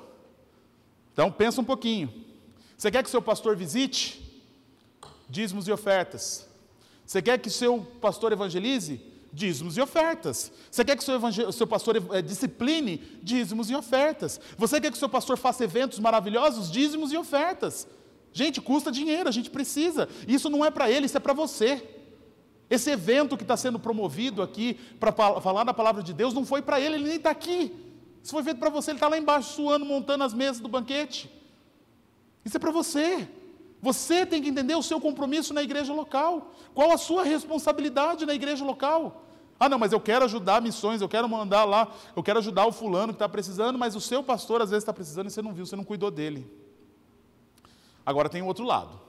Então pensa um pouquinho. Você quer que seu pastor visite? Dízimos e ofertas. Você quer que seu pastor evangelize? Dízimos e ofertas. Você quer que seu, seu pastor é, discipline? Dízimos e ofertas. Você quer que seu pastor faça eventos maravilhosos? Dízimos e ofertas. Gente, custa dinheiro, a gente precisa. Isso não é para ele, isso é para você. Esse evento que está sendo promovido aqui para falar da palavra de Deus não foi para ele, ele nem está aqui. Isso foi feito para você, ele está lá embaixo suando, montando as mesas do banquete. Isso é para você. Você tem que entender o seu compromisso na igreja local. Qual a sua responsabilidade na igreja local? Ah, não, mas eu quero ajudar missões, eu quero mandar lá, eu quero ajudar o fulano que está precisando, mas o seu pastor às vezes está precisando e você não viu, você não cuidou dele. Agora tem o outro lado.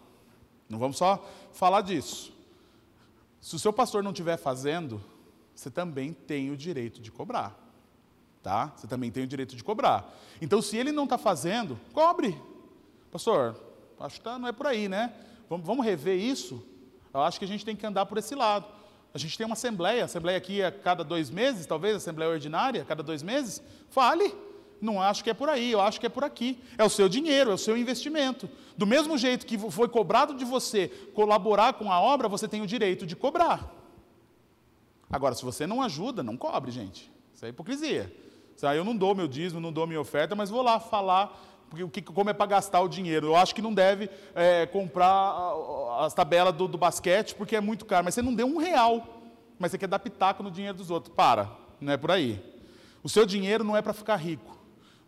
Não vamos só falar disso. Se o seu pastor não estiver fazendo, você também tem o direito de cobrar. Tá? Você também tem o direito de cobrar. Então, se ele não está fazendo, cobre. Pastor, acho que tá, não é por aí, né? Vamos, vamos rever isso? Eu acho que a gente tem que andar por esse lado. A gente tem uma assembleia, assembleia aqui a cada dois meses, talvez, assembleia ordinária, a cada dois meses. Fale. Não acho que é por aí, eu acho que é por aqui. É o seu dinheiro, é o seu investimento. Do mesmo jeito que foi cobrado de você colaborar com a obra, você tem o direito de cobrar. Agora, se você não ajuda, não cobre, gente. Isso é hipocrisia. Ah, eu não dou meu dízimo, não dou minha oferta, mas vou lá falar porque, como é para gastar o dinheiro. Eu acho que não deve é, comprar as tabelas do, do basquete porque é muito caro. Mas você não deu um real, mas você quer dar pitaco no dinheiro dos outros. Para, não é por aí. O seu dinheiro não é para ficar rico.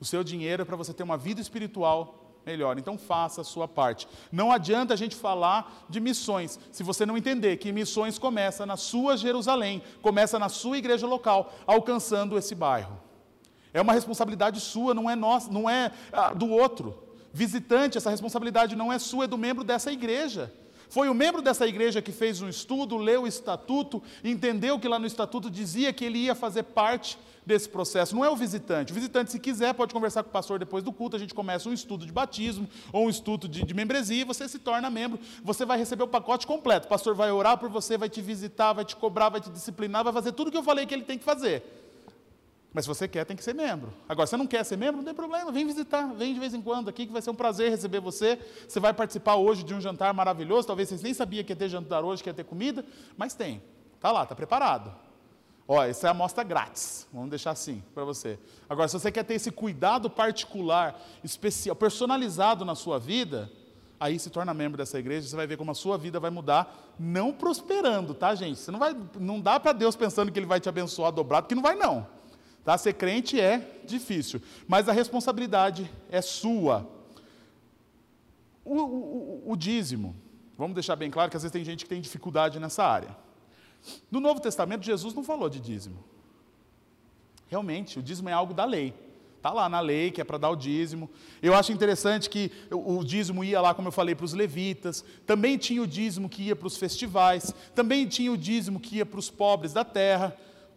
O seu dinheiro é para você ter uma vida espiritual melhor. Então faça a sua parte. Não adianta a gente falar de missões se você não entender que missões começa na sua Jerusalém, começa na sua igreja local, alcançando esse bairro. É uma responsabilidade sua, não é nossa, não é ah, do outro. Visitante, essa responsabilidade não é sua, é do membro dessa igreja. Foi o membro dessa igreja que fez um estudo, leu o estatuto, entendeu que lá no estatuto dizia que ele ia fazer parte desse processo. Não é o visitante. O visitante, se quiser, pode conversar com o pastor depois do culto. A gente começa um estudo de batismo ou um estudo de, de membresia e você se torna membro. Você vai receber o pacote completo. O pastor vai orar por você, vai te visitar, vai te cobrar, vai te disciplinar, vai fazer tudo o que eu falei que ele tem que fazer. Mas se você quer, tem que ser membro. Agora, se você não quer ser membro, não tem problema, vem visitar, vem de vez em quando aqui, que vai ser um prazer receber você. Você vai participar hoje de um jantar maravilhoso, talvez vocês nem sabiam que ia ter jantar hoje, que ia ter comida, mas tem. Está lá, está preparado. Ó, essa é a amostra grátis, vamos deixar assim para você. Agora, se você quer ter esse cuidado particular, especial, personalizado na sua vida, aí se torna membro dessa igreja, você vai ver como a sua vida vai mudar, não prosperando, tá, gente? Você não vai, não dá para Deus pensando que Ele vai te abençoar dobrado, porque não vai não. Tá? Ser crente é difícil, mas a responsabilidade é sua. O, o, o, dízimo, vamos deixar bem claro que às vezes tem gente que tem dificuldade nessa área. No Novo Testamento, Jesus não falou de dízimo. Realmente, o dízimo é algo da lei. Está lá na lei que é para dar o dízimo. Eu acho interessante que o dízimo ia lá, como eu falei, para os levitas. Também tinha o dízimo que ia para os festivais. Também tinha o dízimo que ia para os pobres da terra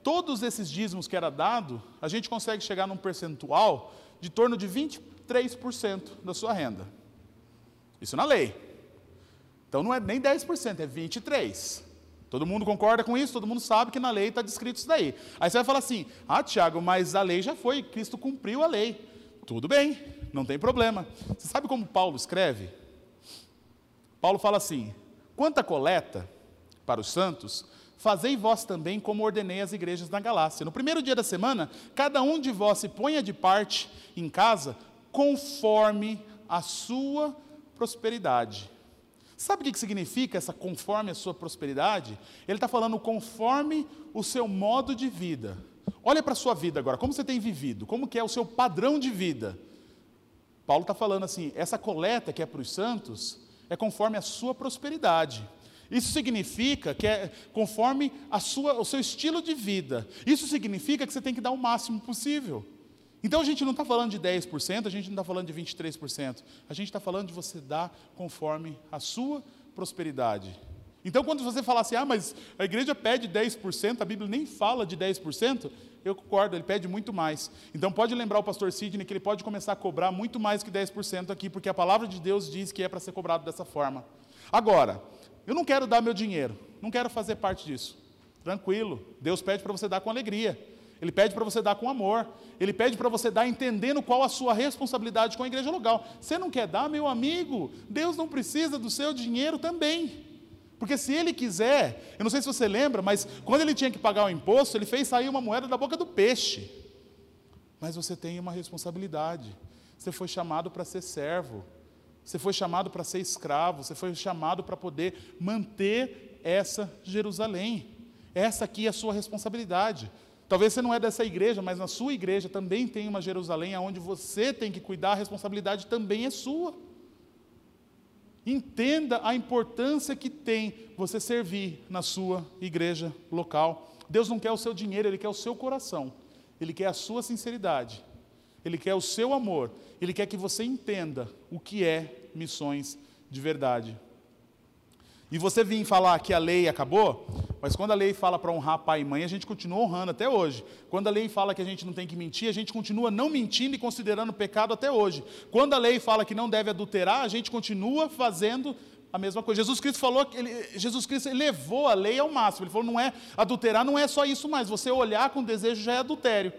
todos esses dízimos que era dado, a gente consegue chegar num percentual de torno de 23% da sua renda. Isso na lei. Então não é nem 10%, é 23%. Todo mundo concorda com isso? Todo mundo sabe que na lei está descrito isso daí. Aí você vai falar assim: ah, Tiago, mas a lei já foi, Cristo cumpriu a lei. Tudo bem, não tem problema. Você sabe como Paulo escreve? Paulo fala assim: quanto coleta para os santos, Fazei vós também como ordenei as igrejas na Galácia. No primeiro dia da semana, cada um de vós se ponha de parte em casa, conforme a sua prosperidade. Sabe o que significa essa conforme a sua prosperidade? Ele está falando conforme o seu modo de vida. Olha para a sua vida agora, como você tem vivido, como que é o seu padrão de vida. Paulo está falando assim, essa coleta que é para os santos é conforme a sua prosperidade. Isso significa que é conforme a sua, o seu estilo de vida. Isso significa que você tem que dar o máximo possível. Então a gente não está falando de 10%, a gente não está falando de 23%. A gente está falando de você dar conforme a sua prosperidade. Então quando você fala assim, ah, mas a igreja pede 10%, a Bíblia nem fala de 10%, eu concordo, ele pede muito mais. Então pode lembrar o pastor Sidney que ele pode começar a cobrar muito mais que 10% aqui, porque a palavra de Deus diz que é para ser cobrado dessa forma. Agora, eu não quero dar meu dinheiro, não quero fazer parte disso. Tranquilo, Deus pede para você dar com alegria. Ele pede para você dar com amor. Ele pede para você dar entendendo qual a sua responsabilidade com a igreja local. Você não quer dar, meu amigo? Deus não precisa do seu dinheiro também. Porque se ele quiser, eu não sei se você lembra, mas quando ele tinha que pagar o imposto, ele fez sair uma moeda da boca do peixe. Mas você tem uma responsabilidade. Você foi chamado para ser servo. Você foi chamado para ser escravo. Você foi chamado para poder manter essa Jerusalém. Essa aqui é a sua responsabilidade. Talvez você não é dessa igreja, mas na sua igreja também tem uma Jerusalém onde você tem que cuidar, a responsabilidade também é sua. Entenda a importância que tem você servir na sua igreja local. Deus não quer o seu dinheiro, Ele quer o seu coração, Ele quer a sua sinceridade, Ele quer o seu amor, Ele quer que você entenda o que é missões de verdade. E você vir falar que a lei acabou, mas quando a lei fala para honrar pai e mãe, a gente continua honrando até hoje. Quando a lei fala que a gente não tem que mentir, a gente continua não mentindo e considerando pecado até hoje. Quando a lei fala que não deve adulterar, a gente continua fazendo a mesma coisa. Jesus Cristo falou que ele, Jesus Cristo levou a lei ao máximo. Ele falou: não é adulterar, não é só isso mais. Você olhar com desejo já é adultério.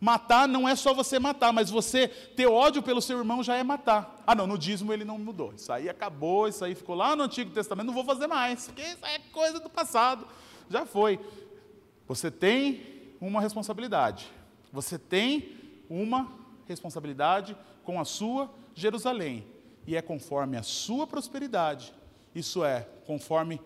Matar não é só você matar, mas você ter ódio pelo seu irmão já é matar. Ah, não, no dízimo ele não mudou. Isso aí acabou, isso aí ficou lá no Antigo Testamento, não vou fazer mais, porque isso é coisa do passado. Já foi. Você tem uma responsabilidade. Você tem uma responsabilidade com a sua Jerusalém. E é conforme a sua prosperidade. Isso é, conforme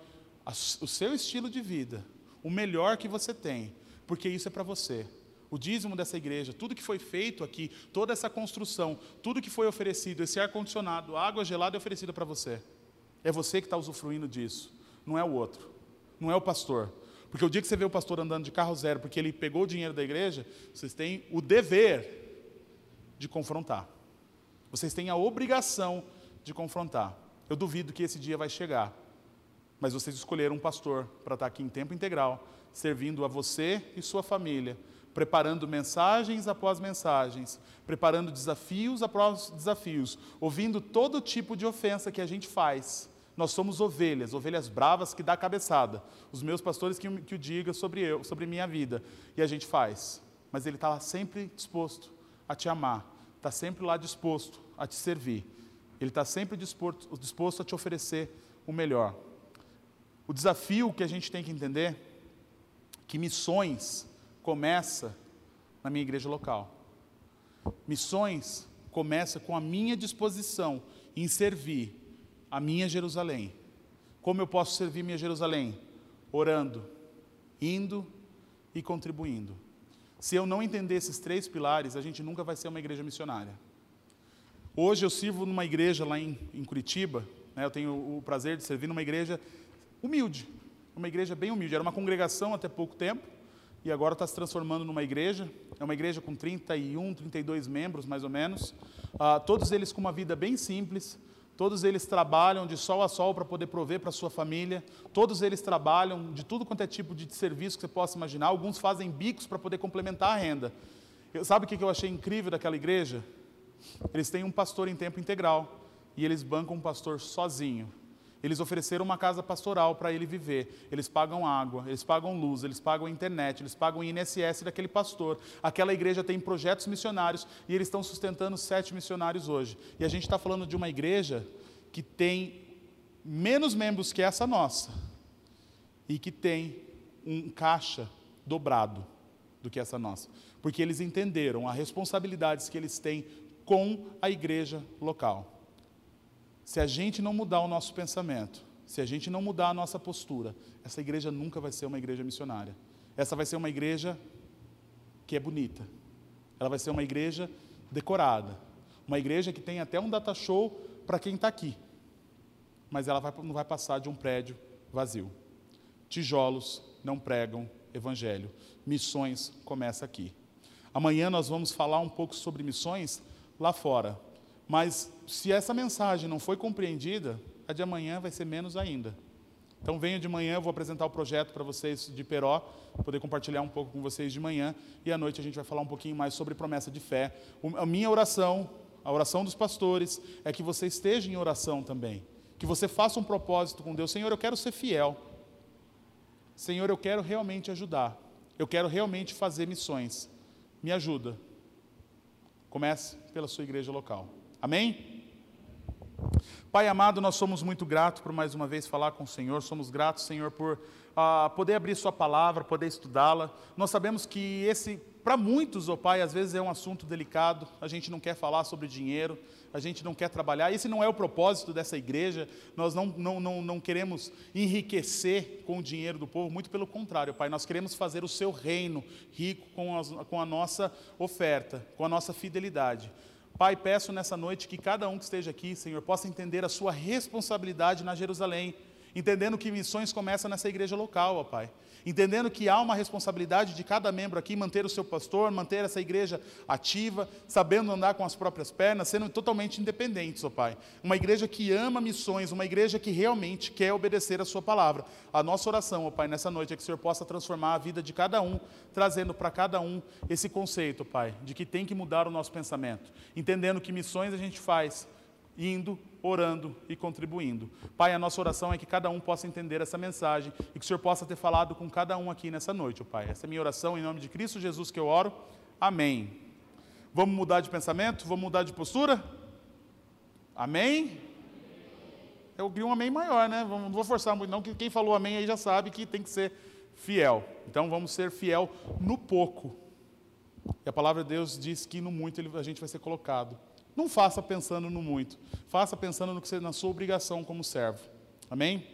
a, o seu estilo de vida. O melhor que você tem. Porque isso é para você o dízimo dessa igreja, tudo que foi feito aqui, toda essa construção, tudo que foi oferecido, esse ar-condicionado, água gelada é oferecida para você. É você que está usufruindo disso, não é o outro, não é o pastor. Porque o dia que você vê o pastor andando de carro zero, porque ele pegou o dinheiro da igreja, vocês têm o dever de confrontar. Vocês têm a obrigação de confrontar. Eu duvido que esse dia vai chegar. Mas vocês escolheram um pastor para estar aqui em tempo integral, servindo a você e sua família, preparando mensagens após mensagens, preparando desafios após desafios, ouvindo todo tipo de ofensa que a gente faz. Nós somos ovelhas, ovelhas bravas que dá cabeçada. Os meus pastores que, que o digam sobre eu, sobre minha vida. E a gente faz. Mas ele está sempre disposto a te amar, está sempre lá disposto a te servir. Ele está sempre disposto, disposto a te oferecer o melhor. O desafio que a gente tem que entender que missões começa na minha igreja local. Missões começa com a minha disposição em servir a minha Jerusalém. Como eu posso servir minha Jerusalém? Orando, indo e contribuindo. Se eu não entender esses três pilares, a gente nunca vai ser uma igreja missionária. Hoje eu sirvo numa igreja lá em, em Curitiba, né, eu tenho o prazer de servir numa igreja humilde, uma igreja bem humilde. Era uma congregação até pouco tempo, e agora está se transformando numa igreja. É uma igreja com 31, 32 membros, mais ou menos. Ah, todos eles com uma vida bem simples. Todos eles trabalham de sol a sol para poder prover para sua família. Todos eles trabalham de tudo quanto é tipo de serviço que você possa imaginar. Alguns fazem bicos para poder complementar a renda. Eu, sabe o que eu achei incrível daquela igreja? Eles têm um pastor em tempo integral e eles bancam um pastor sozinho. Eles ofereceram uma casa pastoral para ele viver. Eles pagam água, eles pagam luz, eles pagam internet, eles pagam INSS daquele pastor. Aquela igreja tem projetos missionários e eles estão sustentando sete missionários hoje. E a gente está falando de uma igreja que tem menos membros que essa nossa e que tem um caixa dobrado do que essa nossa. Porque eles entenderam as responsabilidades que eles têm com a igreja local. Se a gente não mudar o nosso pensamento, se a gente não mudar a nossa postura, essa igreja nunca vai ser uma igreja missionária. Essa vai ser uma igreja que é bonita. Ela vai ser uma igreja decorada. Uma igreja que tem até um data show para quem está aqui. Mas ela vai, não vai passar de um prédio vazio. Tijolos não pregam evangelho. Missões começa aqui. Amanhã nós vamos falar um pouco sobre missões lá fora. Mas se essa mensagem não foi compreendida, a de amanhã vai ser menos ainda. Então venha de manhã, eu vou apresentar o projeto para vocês de Peró, poder compartilhar um pouco com vocês de manhã, e à noite a gente vai falar um pouquinho mais sobre promessa de fé. A minha oração, a oração dos pastores, é que você esteja em oração também. Que você faça um propósito com Deus. Senhor, eu quero ser fiel. Senhor, eu quero realmente ajudar. Eu quero realmente fazer missões. Me ajuda. Comece pela sua igreja local. Amém? Pai amado, nós somos muito gratos por mais uma vez falar com o Senhor, somos gratos, Senhor, por uh, poder abrir Sua palavra, poder estudá-la. Nós sabemos que esse, para muitos, ó oh Pai, às vezes é um assunto delicado, a gente não quer falar sobre dinheiro, a gente não quer trabalhar, esse não é o propósito dessa igreja, nós não, não, não, não queremos enriquecer com o dinheiro do povo, muito pelo contrário, Pai, nós queremos fazer o Seu reino rico com, as, com a nossa oferta, com a nossa fidelidade. Pai, peço nessa noite que cada um que esteja aqui, Senhor, possa entender a sua responsabilidade na Jerusalém, entendendo que missões começam nessa igreja local, ó Pai entendendo que há uma responsabilidade de cada membro aqui manter o seu pastor, manter essa igreja ativa, sabendo andar com as próprias pernas, sendo totalmente independentes, ó Pai. Uma igreja que ama missões, uma igreja que realmente quer obedecer a Sua palavra. A nossa oração, ó Pai, nessa noite é que o Senhor possa transformar a vida de cada um, trazendo para cada um esse conceito, Pai, de que tem que mudar o nosso pensamento, entendendo que missões a gente faz indo, orando e contribuindo. Pai, a nossa oração é que cada um possa entender essa mensagem e que o Senhor possa ter falado com cada um aqui nessa noite, Pai. Essa é minha oração em nome de Cristo Jesus que eu oro. Amém. Vamos mudar de pensamento? Vamos mudar de postura? Amém? Eu queria um amém maior, né? Não vou forçar muito, não, que quem falou amém aí já sabe que tem que ser fiel. Então vamos ser fiel no pouco. E a palavra de Deus diz que no muito a gente vai ser colocado. Não faça pensando no muito, faça pensando no que você, na sua obrigação como servo. Amém?